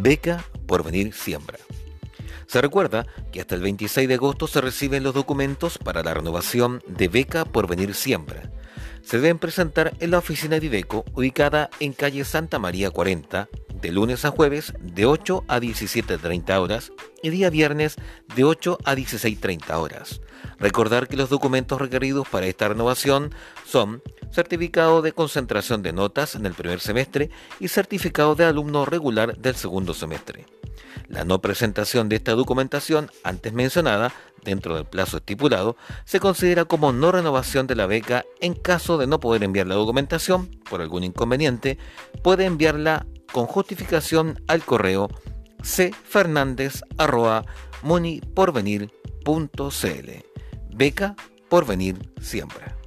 Beca por venir siembra. Se recuerda que hasta el 26 de agosto se reciben los documentos para la renovación de Beca por venir siembra. Se deben presentar en la oficina de IDECO ubicada en calle Santa María 40 de lunes a jueves de 8 a 17.30 horas y día viernes de 8 a 16.30 horas. Recordar que los documentos requeridos para esta renovación son certificado de concentración de notas en el primer semestre y certificado de alumno regular del segundo semestre. La no presentación de esta documentación antes mencionada dentro del plazo estipulado se considera como no renovación de la beca en caso de no poder enviar la documentación por algún inconveniente, puede enviarla con justificación al correo cfernandez.muniporvenir.cl. Beca por venir siempre.